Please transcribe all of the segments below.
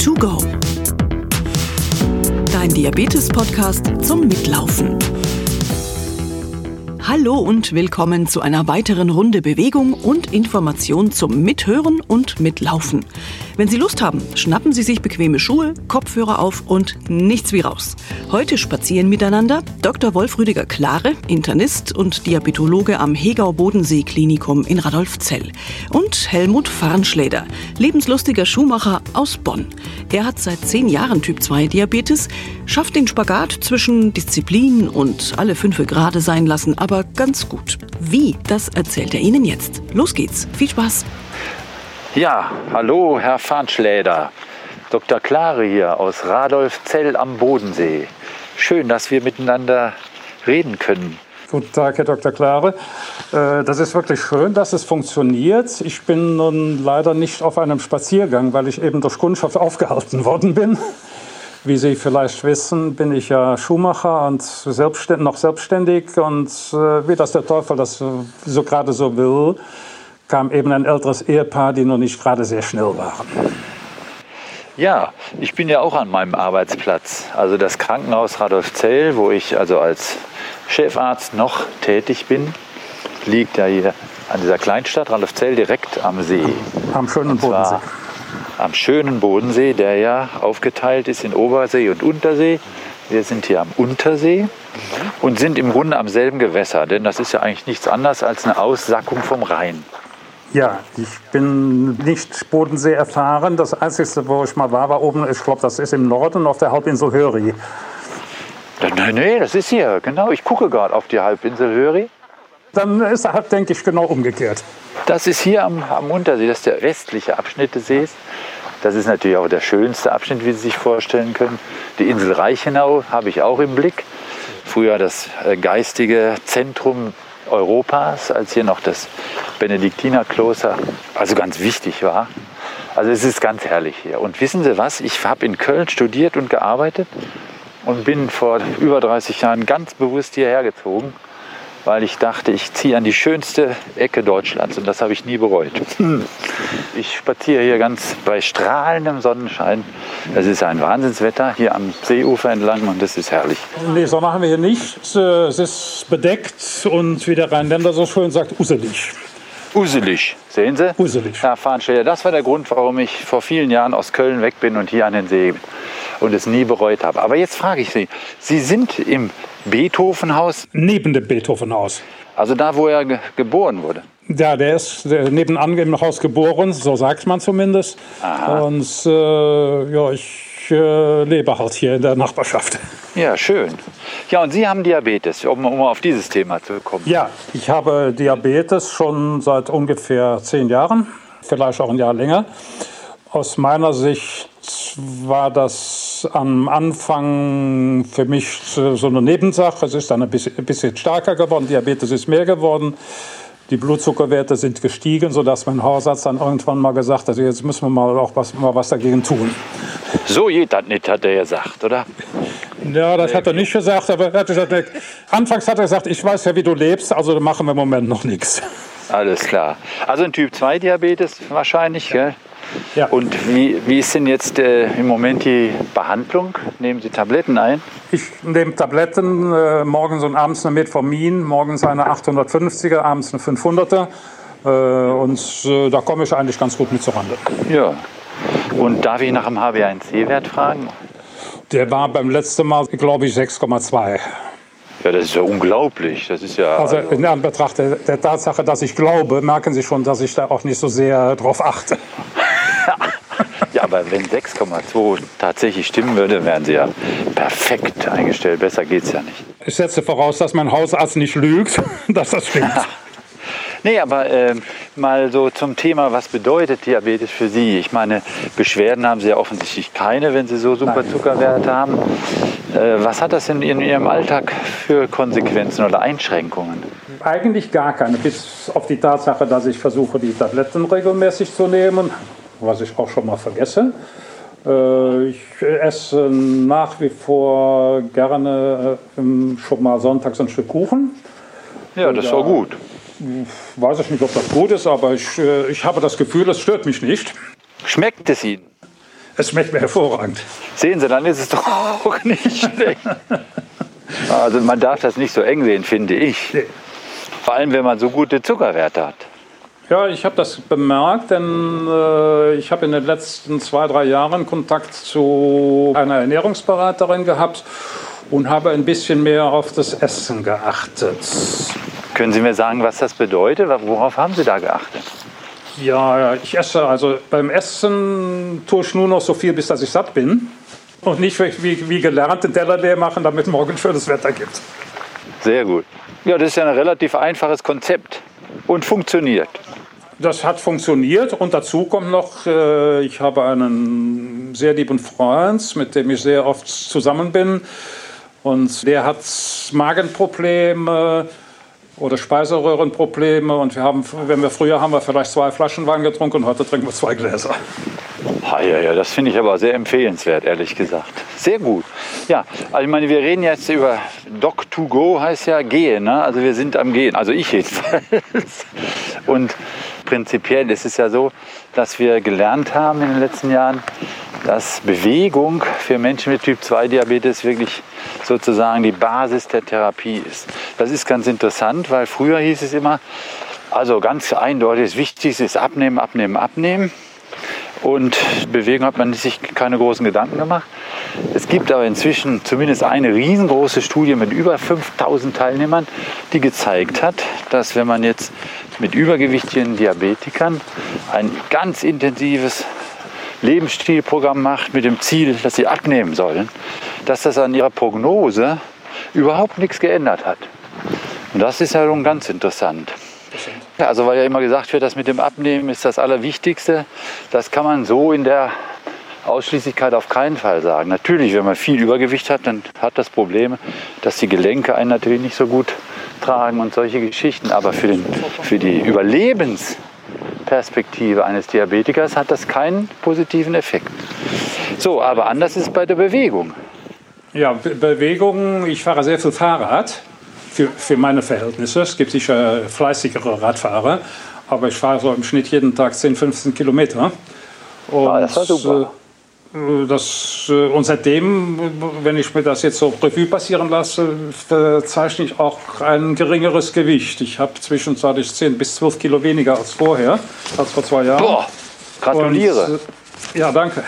to go. Dein Diabetes-Podcast zum Mitlaufen. Hallo und willkommen zu einer weiteren Runde Bewegung und Information zum Mithören und Mitlaufen. Wenn Sie Lust haben, schnappen Sie sich bequeme Schuhe, Kopfhörer auf und nichts wie raus. Heute spazieren miteinander Dr. Wolf Rüdiger Klare, Internist und Diabetologe am Hegau Bodensee Klinikum in Radolfzell und Helmut Farnschläder, lebenslustiger Schuhmacher aus Bonn. Er hat seit zehn Jahren Typ 2 Diabetes, schafft den Spagat zwischen Disziplin und alle fünfe gerade sein lassen, aber ganz gut. Wie, das erzählt er Ihnen jetzt. Los geht's. Viel Spaß. Ja, hallo, Herr Farnschläder. Dr. Klare hier aus Radolfzell am Bodensee. Schön, dass wir miteinander reden können. Guten Tag, Herr Dr. Klare. Äh, das ist wirklich schön, dass es funktioniert. Ich bin nun leider nicht auf einem Spaziergang, weil ich eben durch Kundschaft aufgehalten worden bin. Wie Sie vielleicht wissen, bin ich ja Schuhmacher und selbstständig, noch selbstständig. Und äh, wie das der Teufel das so gerade so will, kam eben ein älteres Ehepaar, die noch nicht gerade sehr schnell waren. Ja, ich bin ja auch an meinem Arbeitsplatz. Also das Krankenhaus Radolfzell, wo ich also als Chefarzt noch tätig bin, liegt ja hier an dieser Kleinstadt Radolfzell direkt am See. Am schönen Bodensee am schönen Bodensee, der ja aufgeteilt ist in Obersee und Untersee. Wir sind hier am Untersee und sind im Grunde am selben Gewässer, denn das ist ja eigentlich nichts anderes als eine Aussackung vom Rhein. Ja, ich bin nicht Bodensee erfahren. Das Einzige, wo ich mal war, war oben, ich glaube, das ist im Norden auf der Halbinsel Höri. Nein, nee, das ist hier, genau. Ich gucke gerade auf die Halbinsel Höri. Dann ist er, denke ich, genau umgekehrt. Das ist hier am, am Untersee, das ist der westliche Abschnitt des Sees. Das ist natürlich auch der schönste Abschnitt, wie Sie sich vorstellen können. Die Insel Reichenau habe ich auch im Blick. Früher das äh, geistige Zentrum Europas, als hier noch das Benediktinerkloster, also ganz wichtig war. Also es ist ganz herrlich hier. Und wissen Sie was? Ich habe in Köln studiert und gearbeitet und bin vor über 30 Jahren ganz bewusst hierher gezogen weil ich dachte, ich ziehe an die schönste Ecke Deutschlands und das habe ich nie bereut. Ich spaziere hier ganz bei strahlendem Sonnenschein. Es ist ein Wahnsinnswetter hier am Seeufer entlang und das ist herrlich. Nee, Sonne haben wir hier nicht. Es ist bedeckt und wie der Rheinländer so schön sagt, uselig. Uselig, sehen Sie? Uselig. Herr Fahnsteller, das war der Grund, warum ich vor vielen Jahren aus Köln weg bin und hier an den See und es nie bereut habe. Aber jetzt frage ich Sie, Sie sind im Beethovenhaus? Neben dem Beethovenhaus. Also da, wo er ge geboren wurde? Ja, der ist nebenan im Haus geboren, so sagt man zumindest. Aha. Und äh, ja, ich äh, lebe halt hier in der Nachbarschaft. Ja, schön. Ja, und Sie haben Diabetes, um, um auf dieses Thema zu kommen. Ja, ich habe Diabetes schon seit ungefähr zehn Jahren, vielleicht auch ein Jahr länger. Aus meiner Sicht war das am Anfang für mich so eine Nebensache. Es ist dann ein bisschen, stärker geworden, Diabetes ist mehr geworden. Die Blutzuckerwerte sind gestiegen, sodass mein Hausarzt dann irgendwann mal gesagt hat, jetzt müssen wir mal auch was, mal was dagegen tun. So geht das nicht, hat er gesagt, oder? Ja, das hat er nicht gesagt, aber er hat gesagt, anfangs hat er gesagt, ich weiß ja, wie du lebst, also machen wir im Moment noch nichts. Alles klar. Also ein Typ 2 Diabetes wahrscheinlich, ja. gell? Ja. Und wie, wie ist denn jetzt äh, im Moment die Behandlung? Nehmen Sie Tabletten ein? Ich nehme Tabletten, äh, morgens und abends eine Metformin, morgens eine 850er, abends eine 500er. Äh, und äh, da komme ich eigentlich ganz gut mit zurande. Ja. Und darf ich nach dem HbA1c-Wert fragen? Der war beim letzten Mal, glaube ich, 6,2. Ja, das ist ja unglaublich. Das ist ja. Also, also in Anbetracht der, der Tatsache, dass ich glaube, merken Sie schon, dass ich da auch nicht so sehr drauf achte. Ja, aber wenn 6,2 tatsächlich stimmen würde, wären Sie ja perfekt eingestellt. Besser geht es ja nicht. Ich setze voraus, dass mein Hausarzt nicht lügt, dass das stimmt. Nee, aber äh, mal so zum Thema, was bedeutet Diabetes für Sie? Ich meine, Beschwerden haben Sie ja offensichtlich keine, wenn Sie so super Zuckerwerte haben. Äh, was hat das in, in Ihrem Alltag für Konsequenzen oder Einschränkungen? Eigentlich gar keine, bis auf die Tatsache, dass ich versuche, die Tabletten regelmäßig zu nehmen, was ich auch schon mal vergesse. Äh, ich esse nach wie vor gerne äh, schon mal sonntags ein Stück Kuchen. Ja, das ist auch gut weiß ich nicht, ob das gut ist, aber ich, äh, ich habe das Gefühl, es stört mich nicht. Schmeckt es Ihnen? Es schmeckt mir hervorragend. Sehen Sie, dann ist es doch auch nicht schlecht. Also man darf das nicht so eng sehen, finde ich. Vor allem, wenn man so gute Zuckerwerte hat. Ja, ich habe das bemerkt, denn äh, ich habe in den letzten zwei, drei Jahren Kontakt zu einer Ernährungsberaterin gehabt und habe ein bisschen mehr auf das Essen geachtet. Können Sie mir sagen, was das bedeutet? Worauf haben Sie da geachtet? Ja, ich esse, also beim Essen tue ich nur noch so viel, bis dass ich satt bin. Und nicht wie, wie gelernt den Teller leer machen, damit morgen schönes Wetter gibt. Sehr gut. Ja, das ist ja ein relativ einfaches Konzept und funktioniert. Das hat funktioniert und dazu kommt noch, äh, ich habe einen sehr lieben Freund, mit dem ich sehr oft zusammen bin. Und der hat Magenprobleme oder Speiseröhrenprobleme. Und wir haben, wenn wir früher haben wir vielleicht zwei Flaschen Wein getrunken und heute trinken wir zwei Gläser. Ah, ja, ja, das finde ich aber sehr empfehlenswert, ehrlich gesagt. Sehr gut. Ja, also ich meine, wir reden jetzt über Doc2Go, heißt ja gehen. Ne? Also wir sind am Gehen, also ich jedenfalls. Und prinzipiell ist ja so, dass wir gelernt haben in den letzten Jahren, dass Bewegung für Menschen mit Typ 2 Diabetes wirklich sozusagen die Basis der Therapie ist. Das ist ganz interessant, weil früher hieß es immer, also ganz eindeutig, das Wichtigste ist abnehmen, abnehmen, abnehmen. Und Bewegung hat man sich keine großen Gedanken gemacht. Es gibt aber inzwischen zumindest eine riesengroße Studie mit über 5000 Teilnehmern, die gezeigt hat, dass wenn man jetzt mit übergewichtigen Diabetikern ein ganz intensives Lebensstilprogramm macht mit dem Ziel, dass sie abnehmen sollen, dass das an ihrer Prognose überhaupt nichts geändert hat. Und das ist ja nun ganz interessant. Also weil ja immer gesagt wird, das mit dem Abnehmen ist das Allerwichtigste. Das kann man so in der Ausschließlichkeit auf keinen Fall sagen. Natürlich, wenn man viel Übergewicht hat, dann hat das Problem, dass die Gelenke einen natürlich nicht so gut tragen und solche Geschichten. Aber für, den, für die Überlebensperspektive eines Diabetikers hat das keinen positiven Effekt. So, aber anders ist es bei der Bewegung. Ja, Be Bewegung, ich fahre sehr viel Fahrrad für, für meine Verhältnisse. Es gibt sicher fleißigere Radfahrer, aber ich fahre so im Schnitt jeden Tag 10, 15 Kilometer. Und, ah, das war super. Äh, das, äh, und seitdem, wenn ich mir das jetzt so Revue passieren lasse, verzeichne ich auch ein geringeres Gewicht. Ich habe zwischenzeitlich 10 bis 12 Kilo weniger als vorher, als vor zwei Jahren. Boah, gratuliere. Und, äh, ja, danke.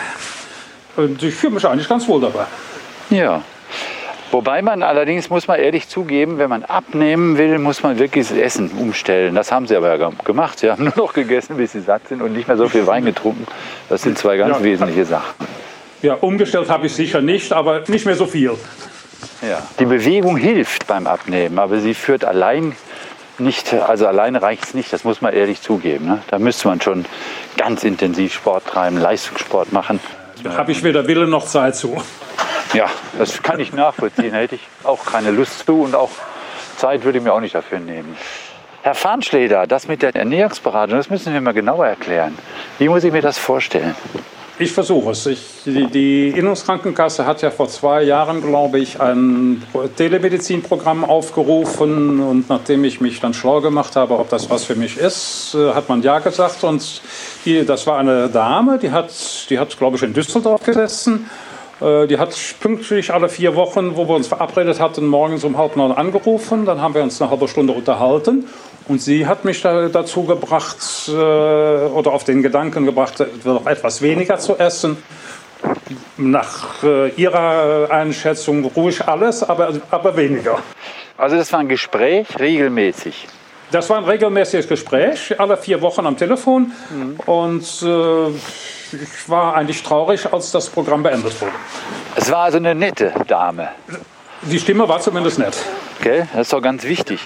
Und ich fühle mich eigentlich ganz wohl dabei. Ja. Wobei man allerdings, muss man ehrlich zugeben, wenn man abnehmen will, muss man wirklich das Essen umstellen. Das haben sie aber ja gemacht. Sie haben nur noch gegessen, bis sie satt sind und nicht mehr so viel Wein getrunken. Das sind zwei ganz ja. wesentliche Sachen. Ja, umgestellt habe ich sicher nicht, aber nicht mehr so viel. Ja. Die Bewegung hilft beim Abnehmen, aber sie führt allein nicht, also alleine reicht es nicht, das muss man ehrlich zugeben. Ne? Da müsste man schon ganz intensiv Sport treiben, Leistungssport machen. Da habe ich weder Wille noch Zeit zu. Ja, das kann ich nachvollziehen. Hätte ich auch keine Lust zu und auch Zeit würde ich mir auch nicht dafür nehmen. Herr Farnschleder, das mit der Ernährungsberatung, das müssen wir mal genauer erklären. Wie muss ich mir das vorstellen? Ich versuche es. Ich, die, die Innungskrankenkasse hat ja vor zwei Jahren, glaube ich, ein Telemedizinprogramm aufgerufen. Und nachdem ich mich dann schlau gemacht habe, ob das was für mich ist, äh, hat man Ja gesagt. Und die, das war eine Dame, die hat, die hat glaube ich, in Düsseldorf gesessen die hat pünktlich alle vier Wochen, wo wir uns verabredet hatten, morgens um halb neun angerufen. Dann haben wir uns eine halbe Stunde unterhalten. Und sie hat mich dazu gebracht äh, oder auf den Gedanken gebracht, noch etwas weniger zu essen. Nach äh, ihrer Einschätzung ruhig alles, aber, aber weniger. Also das war ein Gespräch regelmäßig? Das war ein regelmäßiges Gespräch, alle vier Wochen am Telefon. Mhm. Und äh, ich war eigentlich traurig, als das Programm beendet wurde. Es war also eine nette Dame. Die Stimme war zumindest nett. Okay, das ist doch ganz wichtig.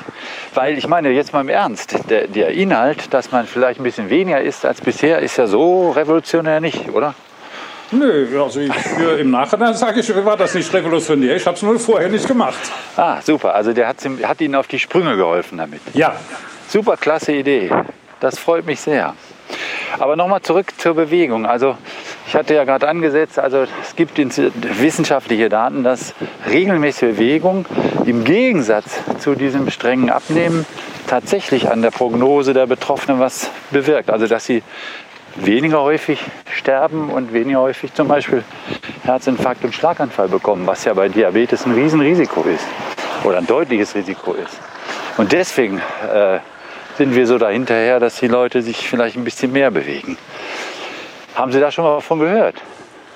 Weil ich meine, jetzt mal im Ernst, der, der Inhalt, dass man vielleicht ein bisschen weniger isst als bisher, ist ja so revolutionär nicht, oder? Nö, also ich, im Nachhinein sage ich, war das nicht revolutionär. Ich habe es nur vorher nicht gemacht. Ah, super. Also der hat, hat Ihnen auf die Sprünge geholfen damit. Ja. Super, klasse Idee. Das freut mich sehr. Aber nochmal zurück zur Bewegung. Also ich hatte ja gerade angesetzt, also es gibt wissenschaftliche Daten, dass regelmäßige Bewegung im Gegensatz zu diesem strengen Abnehmen tatsächlich an der Prognose der Betroffenen was bewirkt. Also dass sie weniger häufig sterben und weniger häufig zum Beispiel Herzinfarkt und Schlaganfall bekommen, was ja bei Diabetes ein Riesenrisiko ist oder ein deutliches Risiko ist. Und deswegen äh, sind wir so dahinterher, dass die Leute sich vielleicht ein bisschen mehr bewegen. Haben Sie da schon mal davon gehört?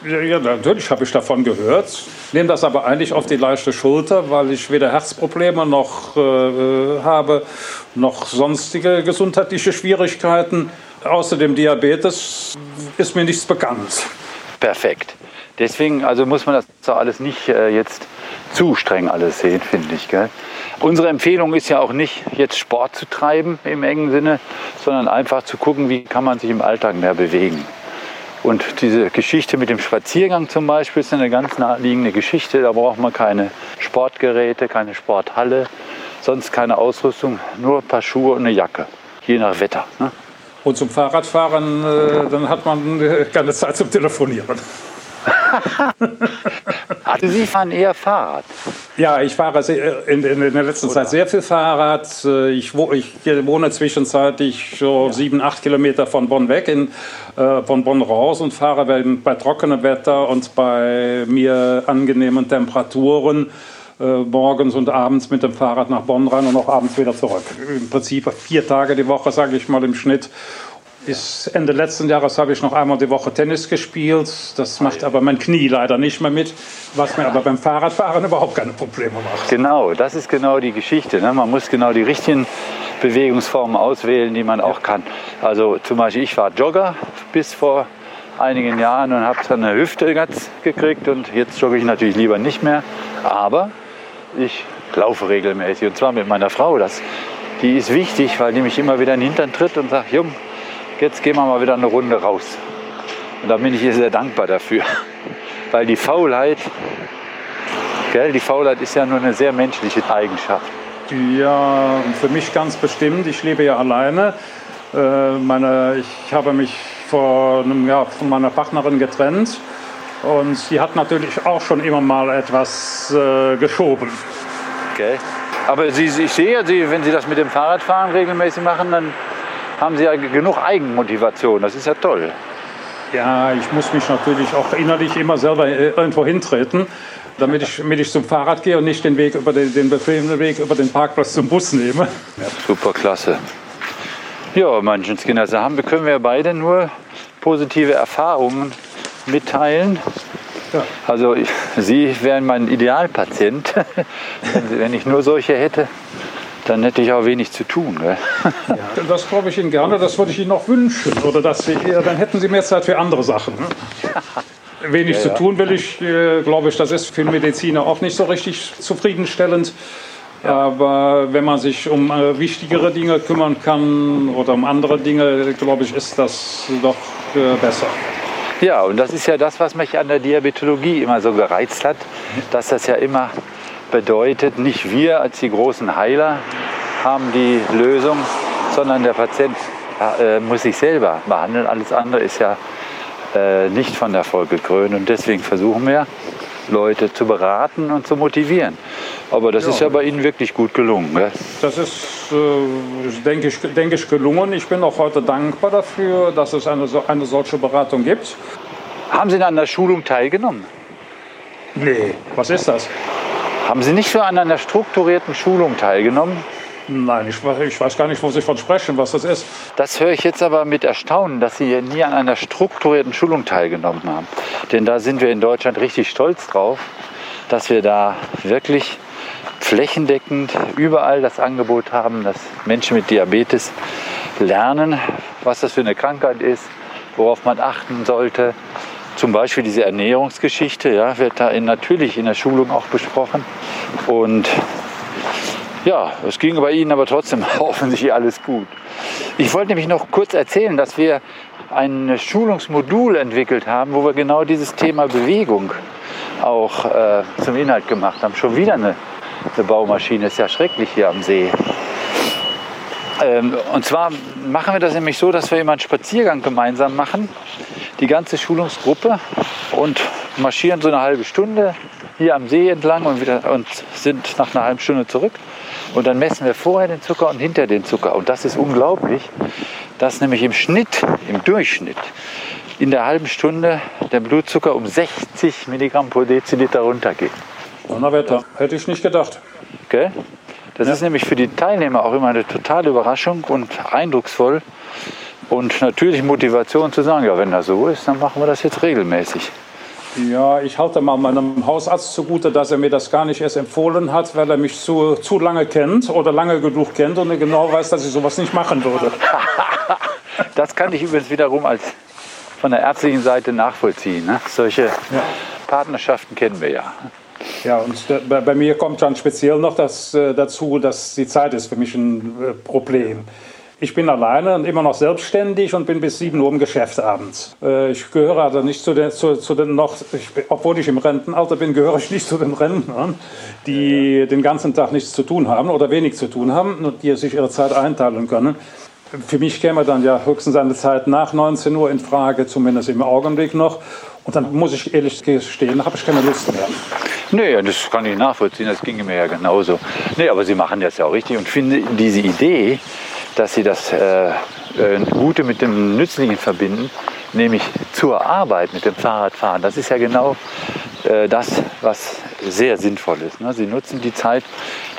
Ja, natürlich habe ich davon gehört. Nehme das aber eigentlich auf die leichte Schulter, weil ich weder Herzprobleme noch äh, habe, noch sonstige gesundheitliche Schwierigkeiten. Außerdem Diabetes ist mir nichts bekannt. Perfekt. Deswegen also muss man das so alles nicht äh, jetzt zu streng alles sehen, finde ich. Gell? Unsere Empfehlung ist ja auch nicht, jetzt Sport zu treiben im engen Sinne, sondern einfach zu gucken, wie kann man sich im Alltag mehr bewegen. Und diese Geschichte mit dem Spaziergang zum Beispiel ist eine ganz naheliegende Geschichte. Da braucht man keine Sportgeräte, keine Sporthalle, sonst keine Ausrüstung, nur ein paar Schuhe und eine Jacke, je nach Wetter. Ne? Und zum Fahrradfahren, äh, dann hat man äh, keine Zeit zum Telefonieren. also Sie fahren eher Fahrrad? Ja, ich fahre in, in, in der letzten Oder? Zeit sehr viel Fahrrad. Äh, ich, ich wohne zwischenzeitlich so ja. sieben, acht Kilometer von Bonn weg, in, äh, von Bonn raus und fahre bei, bei trockenem Wetter und bei mir angenehmen Temperaturen äh, morgens und abends mit dem Fahrrad nach Bonn rein und auch abends wieder zurück. Im Prinzip vier Tage die Woche, sage ich mal, im Schnitt. Bis Ende letzten Jahres habe ich noch einmal die Woche Tennis gespielt. Das macht aber mein Knie leider nicht mehr mit, was mir aber beim Fahrradfahren überhaupt keine Probleme macht. Genau, das ist genau die Geschichte. Ne? Man muss genau die richtigen Bewegungsformen auswählen, die man auch kann. Also zum Beispiel, ich war Jogger bis vor einigen Jahren und habe dann eine Hüfte ganz gekriegt und jetzt jogge ich natürlich lieber nicht mehr. Aber ich laufe regelmäßig und zwar mit meiner Frau. Das, die ist wichtig, weil die mich immer wieder in den Hintern tritt und sagt, Jung, jetzt gehen wir mal wieder eine Runde raus. Und da bin ich ihr sehr dankbar dafür. Weil die Faulheit, gell, die Faulheit ist ja nur eine sehr menschliche Eigenschaft. Ja, für mich ganz bestimmt. Ich lebe ja alleine. Äh, meine, ich habe mich vor einem Jahr von meiner Partnerin getrennt. Und sie hat natürlich auch schon immer mal etwas äh, geschoben. Okay. Aber sie, ich sehe, sie, wenn Sie das mit dem Fahrradfahren regelmäßig machen, dann haben Sie ja genug Eigenmotivation. Das ist ja toll. Ja, ich muss mich natürlich auch innerlich immer selber äh, irgendwo hintreten, damit ich, damit ich zum Fahrrad gehe und nicht den Weg über den, den bequemen Weg über den Parkplatz zum Bus nehme. Ja, super klasse. Ja, Menschenskinder, da haben, können wir beide nur positive Erfahrungen mitteilen. Ja. Also ich, Sie wären mein Idealpatient, wenn ich nur solche hätte dann hätte ich auch wenig zu tun. Ja, das glaube ich Ihnen gerne, das würde ich Ihnen auch wünschen. Oder dass Sie, dann hätten Sie mehr Zeit für andere Sachen. Ne? Wenig ja, zu tun will ich, äh, glaube ich, das ist für Mediziner auch nicht so richtig zufriedenstellend. Ja. Aber wenn man sich um äh, wichtigere Dinge kümmern kann oder um andere Dinge, glaube ich, ist das doch äh, besser. Ja, und das ist ja das, was mich an der Diabetologie immer so gereizt hat, dass das ja immer bedeutet, nicht wir als die großen Heiler haben die Lösung, sondern der Patient äh, muss sich selber behandeln. Alles andere ist ja äh, nicht von Erfolg gekrönt. Und deswegen versuchen wir, Leute zu beraten und zu motivieren. Aber das ja. ist ja bei Ihnen wirklich gut gelungen. Gell? Das ist, äh, denke, ich, denke ich, gelungen. Ich bin auch heute dankbar dafür, dass es eine, eine solche Beratung gibt. Haben Sie an der Schulung teilgenommen? Nee, was ist das? Haben Sie nicht so an einer strukturierten Schulung teilgenommen? Nein, ich, ich, weiß gar nicht, wo Sie von sprechen, was das ist. Das höre ich jetzt aber mit Erstaunen, dass Sie nie an einer strukturierten Schulung teilgenommen haben. Denn da sind wir in Deutschland richtig stolz drauf, dass wir da wirklich flächendeckend überall das Angebot haben, dass Menschen mit Diabetes lernen, was das für eine Krankheit ist, worauf man achten sollte, zum Beispiel diese Ernährungsgeschichte ja, wird da in, natürlich in der Schulung auch besprochen. Und ja, es ging bei Ihnen aber trotzdem offensichtlich alles gut. Ich wollte nämlich noch kurz erzählen, dass wir ein Schulungsmodul entwickelt haben, wo wir genau dieses Thema Bewegung auch äh, zum Inhalt gemacht haben. Schon wieder eine, eine Baumaschine, ist ja schrecklich hier am See. Ähm, und zwar machen wir das nämlich so, dass wir immer einen Spaziergang gemeinsam machen die ganze Schulungsgruppe und marschieren so eine halbe Stunde hier am See entlang und, wieder, und sind nach einer halben Stunde zurück. Und dann messen wir vorher den Zucker und hinter den Zucker. Und das ist unglaublich, dass nämlich im Schnitt, im Durchschnitt, in der halben Stunde der Blutzucker um 60 Milligramm pro Deziliter runtergeht. Donnerwetter, hätte ich nicht gedacht. Gell? Das ja. ist nämlich für die Teilnehmer auch immer eine totale Überraschung und eindrucksvoll und natürlich Motivation zu sagen, ja, wenn das so ist, dann machen wir das jetzt regelmäßig. Ja, ich halte mal meinem Hausarzt zugute, dass er mir das gar nicht erst empfohlen hat, weil er mich zu, zu lange kennt oder lange genug kennt und er genau weiß, dass ich sowas nicht machen würde. das kann ich übrigens wiederum als von der ärztlichen Seite nachvollziehen. Ne? Solche ja. Partnerschaften kennen wir ja. Ja, und bei mir kommt dann speziell noch das äh, dazu, dass die Zeit ist für mich ein äh, Problem. Ich bin alleine und immer noch selbstständig und bin bis 7 Uhr im Geschäft abends. Äh, ich gehöre also nicht zu den, zu, zu den noch, ich, obwohl ich im Rentenalter bin, gehöre ich nicht zu den Rentnern, die den ganzen Tag nichts zu tun haben oder wenig zu tun haben und die sich ihre Zeit einteilen können. Für mich käme dann ja höchstens eine Zeit nach 19 Uhr in Frage, zumindest im Augenblick noch. Und dann muss ich ehrlich gestehen, habe ich keine Lust mehr. Nee, das kann ich nachvollziehen, das ginge mir ja genauso. Nee, aber Sie machen das ja auch richtig und finde diese Idee, dass Sie das äh, äh, Gute mit dem Nützlichen verbinden, nämlich zur Arbeit mit dem Fahrradfahren, das ist ja genau äh, das, was sehr sinnvoll ist. Ne? Sie nutzen die Zeit,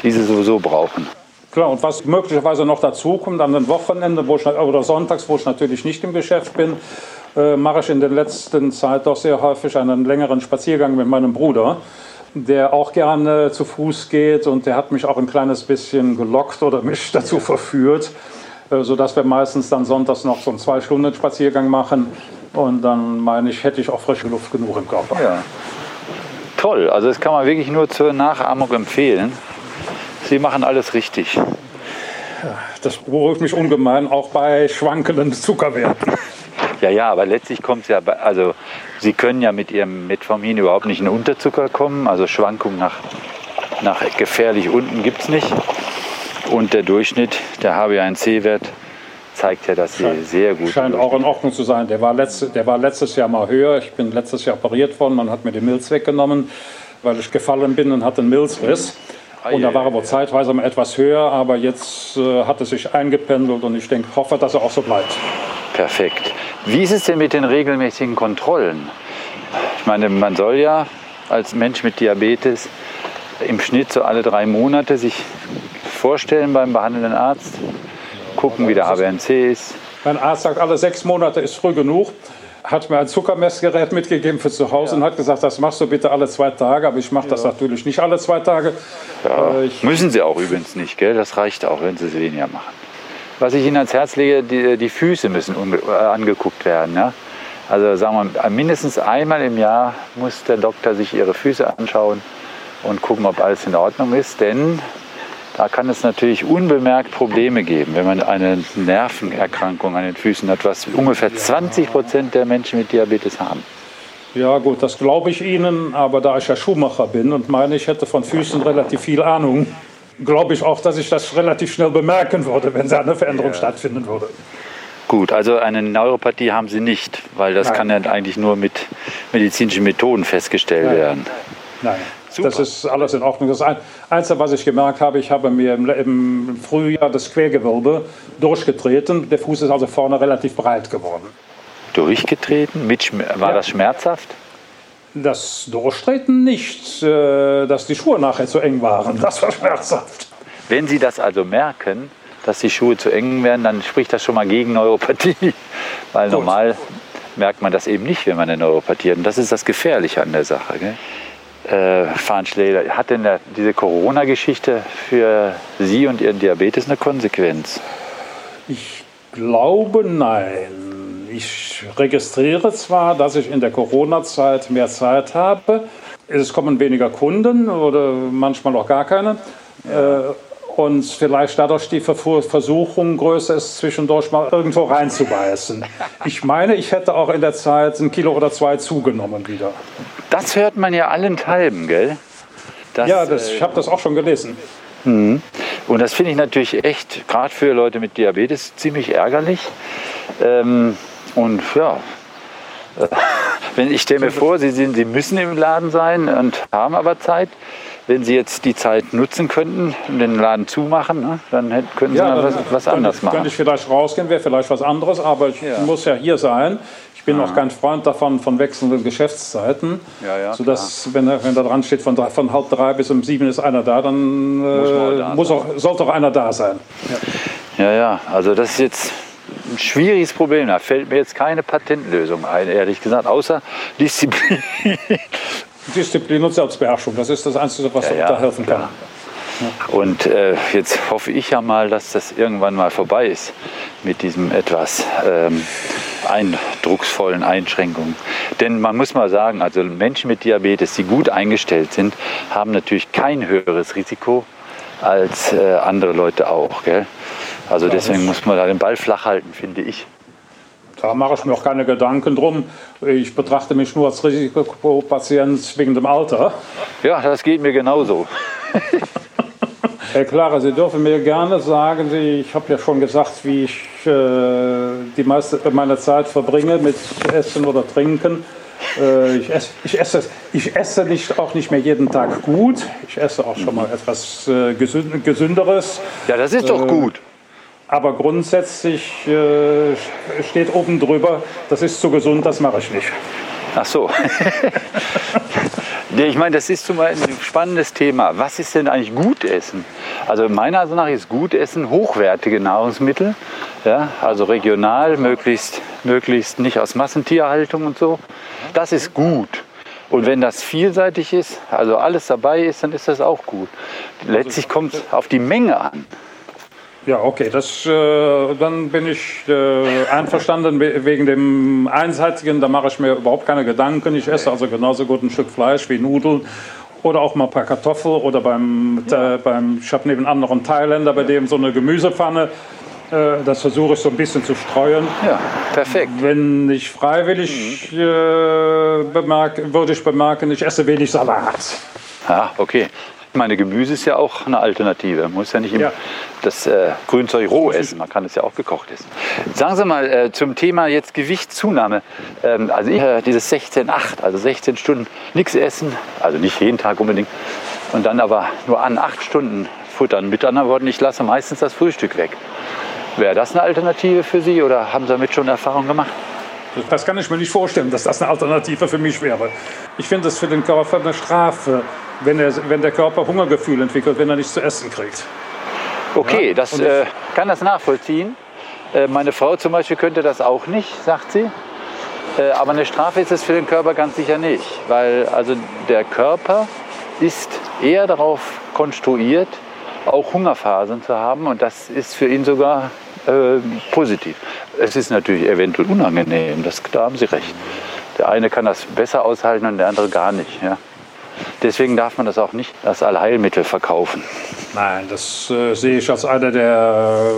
die Sie sowieso brauchen. Klar, und was möglicherweise noch dazu kommt, an den Wochenenden wo ich, oder sonntags, wo ich natürlich nicht im Geschäft bin, äh, mache ich in der letzten Zeit doch sehr häufig einen längeren Spaziergang mit meinem Bruder, der auch gerne zu Fuß geht und der hat mich auch ein kleines bisschen gelockt oder mich dazu verführt, äh, sodass wir meistens dann sonntags noch so einen zwei Stunden Spaziergang machen und dann meine ich, hätte ich auch frische Luft genug im Körper. Ja. Toll, also das kann man wirklich nur zur Nachahmung empfehlen. Sie machen alles richtig. Das beruhigt mich ungemein, auch bei schwankenden Zuckerwerten. Ja, ja, aber letztlich kommt es ja, also Sie können ja mit Ihrem Metformin überhaupt nicht in Unterzucker kommen. Also Schwankungen nach, nach gefährlich unten gibt es nicht. Und der Durchschnitt, der HbA1c-Wert, zeigt ja, dass sie scheint, sehr gut Scheint auch in Ordnung zu sein. Der war, letzte, der war letztes Jahr mal höher. Ich bin letztes Jahr operiert worden. Man hat mir den Milz weggenommen, weil ich gefallen bin und hatte einen Milzriss. Und da war er wohl zeitweise mal etwas höher, aber jetzt äh, hat es sich eingependelt und ich denke, hoffe, dass er auch so bleibt. Perfekt. Wie ist es denn mit den regelmäßigen Kontrollen? Ich meine, man soll ja als Mensch mit Diabetes im Schnitt so alle drei Monate sich vorstellen beim behandelnden Arzt, gucken, wie der HbA1c ist. Mein Arzt sagt, alle sechs Monate ist früh genug hat mir ein Zuckermessgerät mitgegeben für zu Hause ja. und hat gesagt, das machst du bitte alle zwei Tage. Aber ich mache das ja. natürlich nicht alle zwei Tage. Ja. Äh, Müssen Sie auch übrigens nicht, gell? Das reicht auch, wenn Sie es weniger machen. Was ich Ihnen ans Herz lege, die, die Füße müssen äh, angeguckt werden. Ja? Also sagen wir, mindestens einmal im Jahr muss der Doktor sich Ihre Füße anschauen und gucken, ob alles in Ordnung ist. Denn da kann es natürlich unbemerkt Probleme geben, wenn man eine Nervenerkrankung an den Füßen hat, was ungefähr 20 Prozent der Menschen mit Diabetes haben. Ja gut, das glaube ich Ihnen, aber da ich ja Schuhmacher bin und meine, ich hätte von Füßen relativ viel Ahnung, glaube ich auch, dass ich das relativ schnell bemerken würde, wenn da eine Veränderung ja. stattfinden würde. Gut, also eine Neuropathie haben Sie nicht, weil das Nein. kann ja eigentlich nur mit medizinischen Methoden festgestellt Nein. werden. Nein. Super. Das ist alles in Ordnung. Das Einzige, was ich gemerkt habe, ich habe mir im Frühjahr das Quergewölbe durchgetreten. Der Fuß ist also vorne relativ breit geworden. Durchgetreten? Mit, war ja. das schmerzhaft? Das Durchtreten nicht, äh, dass die Schuhe nachher zu eng waren. Das war schmerzhaft. Wenn Sie das also merken, dass die Schuhe zu eng werden, dann spricht das schon mal gegen Neuropathie. Weil Gut. normal merkt man das eben nicht, wenn man eine Neuropathie hat. Und das ist das Gefährliche an der Sache. Gell? äh, Fahnenschläger, hat denn der, diese Corona-Geschichte für Sie und Ihren Diabetes eine Konsequenz? Ich glaube nein. Ich registriere zwar, dass ich in der Corona-Zeit mehr Zeit habe. Es kommen weniger Kunden oder manchmal auch gar keine. Ja. Äh, und vielleicht dadurch die Versuchung größer ist, zwischendurch mal irgendwo reinzubeißen. Ich meine, ich hätte auch in der Zeit ein Kilo oder zwei zugenommen wieder. Das hört man ja allenthalben, gell? Das, ja, das, ich habe das auch schon gelesen. Mhm. Und das finde ich natürlich echt, gerade für Leute mit Diabetes, ziemlich ärgerlich. Ähm, und ja, wenn ich stelle mir vor, Sie, sind, Sie müssen im Laden sein und haben aber Zeit. wenn Sie jetzt die Zeit nutzen könnten und den Laden zumachen, ne, dann hätten- könnten Sie Ja, dann was, was könnte, anderes machen. Könnte ich vielleicht rausgehen, wäre vielleicht was anderes, aber ich Ja. muss ja hier sein. Ich bin auch kein Freund davon von wechselnden Geschäftszeiten. Ja, ja, sodass, wenn, da- wenn da dran steht, von, drei, von halb drei bis um sieben ist einer da, dann Muss äh, da muss auch, sollte auch einer da sein. Ja, ja, also das ist jetzt ein schwieriges Problem. Da fällt mir jetzt keine Patentlösung ein, ehrlich gesagt, außer Disziplin. Disziplin und Selbstbeherrschung, das ist das Einzige, was Ja, da helfen kann. klar. Und äh, jetzt hoffe ich ja mal, dass das irgendwann mal vorbei ist mit diesem etwas ähm, eindrucksvollen Einschränkungen. Denn man muss mal sagen, also Menschen mit Diabetes, die gut eingestellt sind, haben natürlich kein höheres Risiko als äh, andere Leute auch. Gell? Also deswegen muss man da den Ball flach halten, finde ich. Da mache ich mir auch keine Gedanken drum. Ich betrachte mich nur als Risikopatient wegen dem Alter. Ja, das geht mir genauso. Herr Clara, Sie dürfen mir gerne sagen, ich habe ja schon gesagt, wie ich äh, die meiste meiner Zeit verbringe mit Essen oder Trinken. Äh, ich, esse, ich, esse, ich esse nicht, auch nicht mehr jeden Tag gut. Ich esse auch schon mal etwas äh, gesünd, Gesünderes. Ja, das ist doch gut. Aber grundsätzlich äh, steht oben drüber, das ist zu gesund, das mache ich nicht. Ach so. Ich meine, das ist zum Beispiel ein spannendes Thema. Was ist denn eigentlich Gutessen? Also meiner Ansicht nach ist Gutessen hochwertige Nahrungsmittel, ja, also regional, möglichst, möglichst nicht aus Massentierhaltung und so. Das ist gut. Und wenn das vielseitig ist, also alles dabei ist, dann ist das auch gut. Letztlich kommt es auf die Menge an. Ja, okay, das, äh, dann bin ich äh, einverstanden we- wegen dem Einseitigen. Da mache ich mir überhaupt keine Gedanken. Ich esse also genauso gut ein Stück Fleisch wie Nudeln oder auch mal ein paar Kartoffeln oder beim, äh, beim ich habe nebenan noch einen Thailänder, bei dem so eine Gemüsepfanne. Äh, das versuche ich so ein bisschen zu streuen. Ja, perfekt. Wenn ich freiwillig äh, bemerke, würde ich bemerken, ich esse wenig Salat. Ja, okay. Meine, Gemüse ist ja auch eine Alternative. Man muss ja nicht immer Ja. das äh, Grünzeug roh essen. Man kann es ja auch gekocht essen. Sagen Sie mal äh, zum Thema jetzt Gewichtszunahme. Ähm, also ich, äh, dieses 16-8, also 16 Stunden nichts essen, also nicht jeden Tag unbedingt, und dann aber nur an 8 Stunden futtern. Mit anderen Worten, ich lasse meistens das Frühstück weg. Wäre das eine Alternative für Sie oder haben Sie damit schon Erfahrung gemacht? Das kann ich mir nicht vorstellen, dass das eine Alternative für mich wäre. Ich finde es für den Körper eine Strafe, wenn, er, wenn der Körper Hungergefühl entwickelt, wenn er nichts zu essen kriegt. Okay, das und ich- äh, kann das nachvollziehen. Äh, meine Frau zum Beispiel könnte das auch nicht, sagt sie. Äh, aber eine Strafe ist es für den Körper ganz sicher nicht, weil also der Körper ist eher darauf konstruiert, auch Hungerphasen zu haben und das ist für ihn sogar äh, positiv. Es ist natürlich eventuell unangenehm, das, da haben Sie recht. Der eine kann das besser aushalten und der andere gar nicht. Ja. Deswegen darf man das auch nicht als Allheilmittel verkaufen. Nein, das äh, sehe ich als eine der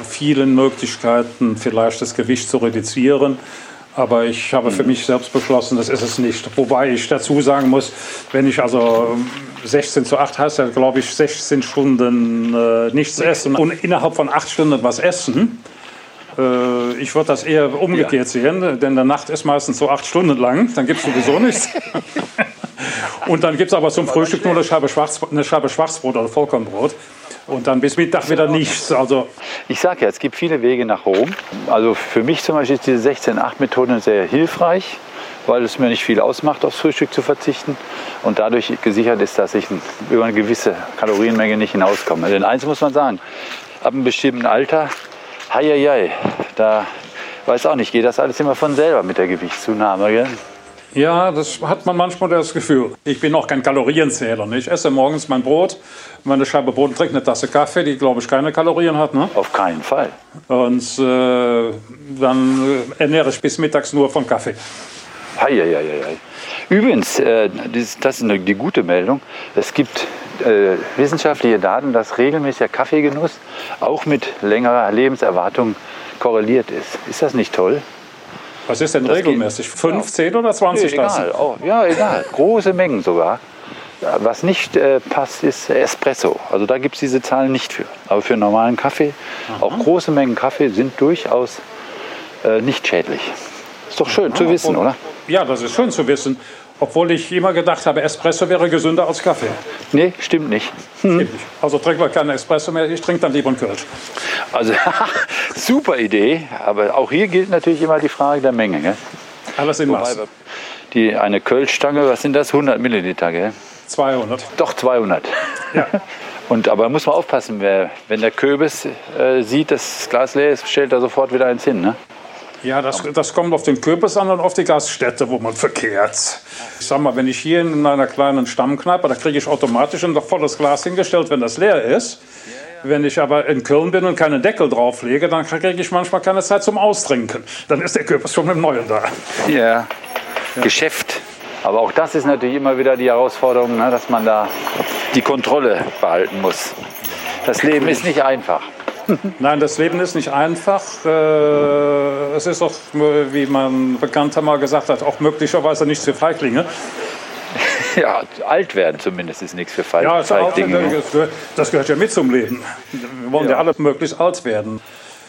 äh, vielen Möglichkeiten, vielleicht das Gewicht zu reduzieren. Aber ich habe für mich selbst beschlossen, das ist es nicht. Wobei ich dazu sagen muss, wenn ich also 16 zu 8 heißt ja, glaube ich, 16 Stunden äh, nichts essen und innerhalb von 8 Stunden was essen. Äh, ich würde das eher umgekehrt sehen, denn der Nacht ist meistens so 8 Stunden lang, dann gibt es sowieso nichts. Und dann gibt es aber zum Frühstück nur eine Scheibe, Schwarzbrot, eine Scheibe Schwarzbrot oder Vollkornbrot. Und dann bis Mittag wieder nichts. Also Ich sage ja, es gibt viele Wege nach Rom. Also für mich zum Beispiel ist diese 16-8-Methode sehr hilfreich, weil es mir nicht viel ausmacht, aufs Frühstück zu verzichten und dadurch gesichert ist, dass ich über eine gewisse Kalorienmenge nicht hinauskomme. Denn eins muss man sagen, ab einem bestimmten Alter, hei, da weiß auch nicht, geht das alles immer von selber mit der Gewichtszunahme. Gell? Ja, das hat man manchmal das Gefühl. Ich bin auch kein Kalorienzähler. Ne? Ich esse morgens mein Brot, meine Scheibe Brot und trinke eine Tasse Kaffee, die glaube ich keine Kalorien hat. Ne? Auf keinen Fall. Und äh, dann äh, ernähre ich bis mittags nur von Kaffee. Hei, hei, hei. Übrigens, äh, das, das ist eine, die gute Meldung. Es gibt äh, wissenschaftliche Daten, dass regelmäßiger Kaffeegenuss auch mit längerer Lebenserwartung korreliert ist. Ist das nicht toll? Was ist denn Das geht- regelmäßig? 5, 10 oder 20 Nee, Tassen? egal. Oh, ja, egal. Große Mengen sogar. Ja, Was nicht äh, passt, ist Espresso. Also da gibt es diese Zahlen nicht für. Aber für normalen Kaffee, auch große Mengen Kaffee sind durchaus äh, nicht schädlich. Ist doch schön zu wissen, und- oder? Ja, das ist schön zu wissen. Obwohl ich immer gedacht habe, Espresso wäre gesünder als Kaffee. Nee, stimmt nicht. Stimmt nicht. Also trinken wir keinen Espresso mehr, ich trinke dann lieber einen Kölsch. Also super Idee, aber auch hier gilt natürlich immer die Frage der Menge. Gell? Alles in Maß. Die, eine Kölschstange, was sind das? 100 Milliliter, gell? 200. Doch 200. Ja. Und aber muss man aufpassen, wer, wenn der Köbis äh, sieht, dass das Glas leer ist, stellt er sofort wieder eins hin. Ne? Ja, das, das kommt auf den Kürbis an und auf die Gaststätte, wo man verkehrt. Ich sag mal, wenn ich hier in einer kleinen Stammkneipe, da kriege ich automatisch ein volles Glas hingestellt, wenn das leer ist. Wenn ich aber in Köln bin und keinen Deckel drauflege, dann kriege ich manchmal keine Zeit zum Austrinken. Dann ist der Kürbis schon mit dem Neuen da. Ja. Geschäft. Aber auch das ist natürlich immer wieder die Herausforderung, ne, dass man da die Kontrolle behalten muss. Das Leben ist nicht einfach. Nein, das Leben ist nicht einfach. Äh, Es ist auch, wie man bekannter mal gesagt hat, auch möglicherweise nichts für Feiglinge. Ja, alt werden zumindest ist nichts für Feig Ja, Feiglinge. das gehört- das gehört ja mit zum Leben. Wir wollen ja, Ja. alle möglichst alt werden.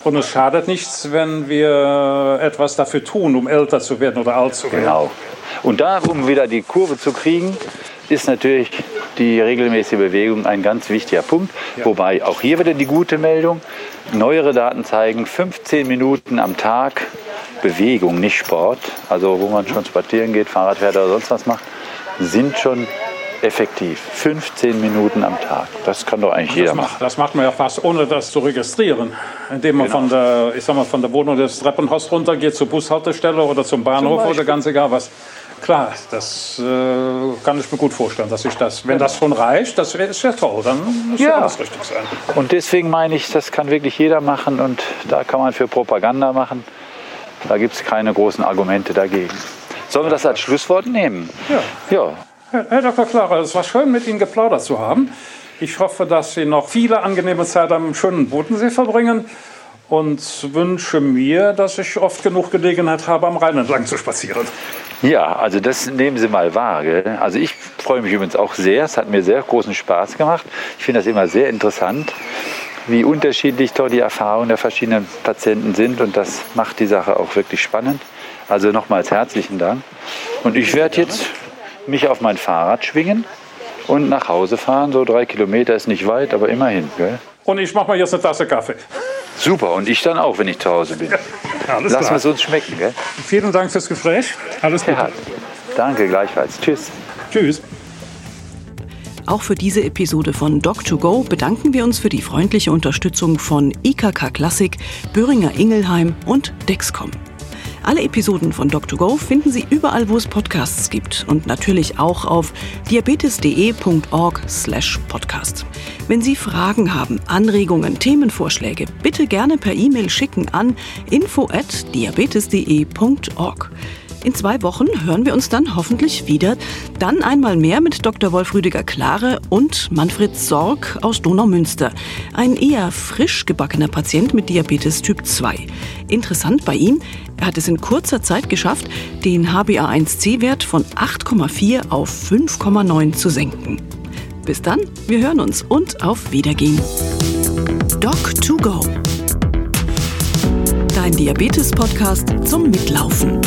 Und es schadet nichts, wenn wir etwas dafür tun, um älter zu werden oder alt zu werden. Genau. Und da, um wieder die Kurve zu kriegen, ist natürlich die regelmäßige Bewegung ein ganz wichtiger Punkt. Wobei auch hier wieder die gute Meldung. Neuere Daten zeigen, 15 Minuten am Tag Bewegung, nicht Sport, also wo man schon spazieren geht, Fahrrad fährt oder sonst was macht, sind schon effektiv. 15 Minuten am Tag. Das kann doch eigentlich jeder Das machen. macht, das macht man ja fast ohne das zu registrieren. Indem man von, der, ich sag mal, von der Wohnung des Treppenhaus runtergeht zur Bushaltestelle oder zum Bahnhof oder ganz egal was. Klar, das äh, kann ich mir gut vorstellen, dass ich das, wenn das schon reicht, das ist ja toll, dann muss ja Ja. alles richtig sein. Und deswegen meine ich, das kann wirklich jeder machen und da kann man für Propaganda machen. Da gibt es keine großen Argumente dagegen. Sollen wir das als Schlusswort nehmen? Ja. Ja, Herr Herr Dr. Klara, es war schön, mit Ihnen geplaudert zu haben. Ich hoffe, dass Sie noch viele angenehme Zeit am schönen Bodensee verbringen und wünsche mir, dass ich oft genug Gelegenheit habe, am Rhein entlang zu spazieren. Ja, also das nehmen Sie mal wahr. Gell? Also ich freue mich übrigens auch sehr. Es hat mir sehr großen Spaß gemacht. Ich finde das immer sehr interessant, wie unterschiedlich doch die Erfahrungen der verschiedenen Patienten sind. Und das macht die Sache auch wirklich spannend. Also nochmals herzlichen Dank. Und ich werde jetzt mich auf mein Fahrrad schwingen und nach Hause fahren. So drei Kilometer ist nicht weit, aber immerhin. Gell? Und ich mache mir jetzt eine Tasse Kaffee. Super. Und ich dann auch, wenn ich zu Hause bin. Alles Lassen wir es uns schmecken. Gell? Vielen Dank fürs Gespräch. Alles Gute. Ja, danke gleichfalls. Tschüss. Tschüss. Auch für diese Episode von Doc2Go bedanken wir uns für die freundliche Unterstützung von IKK Klassik, Böhringer Ingelheim und Dexcom. Alle Episoden von Doc2Go finden Sie überall, wo es Podcasts gibt und natürlich auch auf diabetes.de.org/podcast. Wenn Sie Fragen haben, Anregungen, Themenvorschläge, bitte gerne per E-Mail schicken an info@diabetes.de.org. In zwei Wochen hören wir uns dann hoffentlich wieder. Dann einmal mehr mit Dr. Wolf Rüdiger Klare und Manfred Sorg aus Donaumünster. Ein eher frisch gebackener Patient mit Diabetes Typ 2. Interessant bei ihm, er hat es in kurzer Zeit geschafft, den HbA1c-Wert von 8,4 auf 5,9 zu senken. Bis dann, wir hören uns und auf Wiedergehen. Doc2Go. Dein Diabetes-Podcast zum Mitlaufen.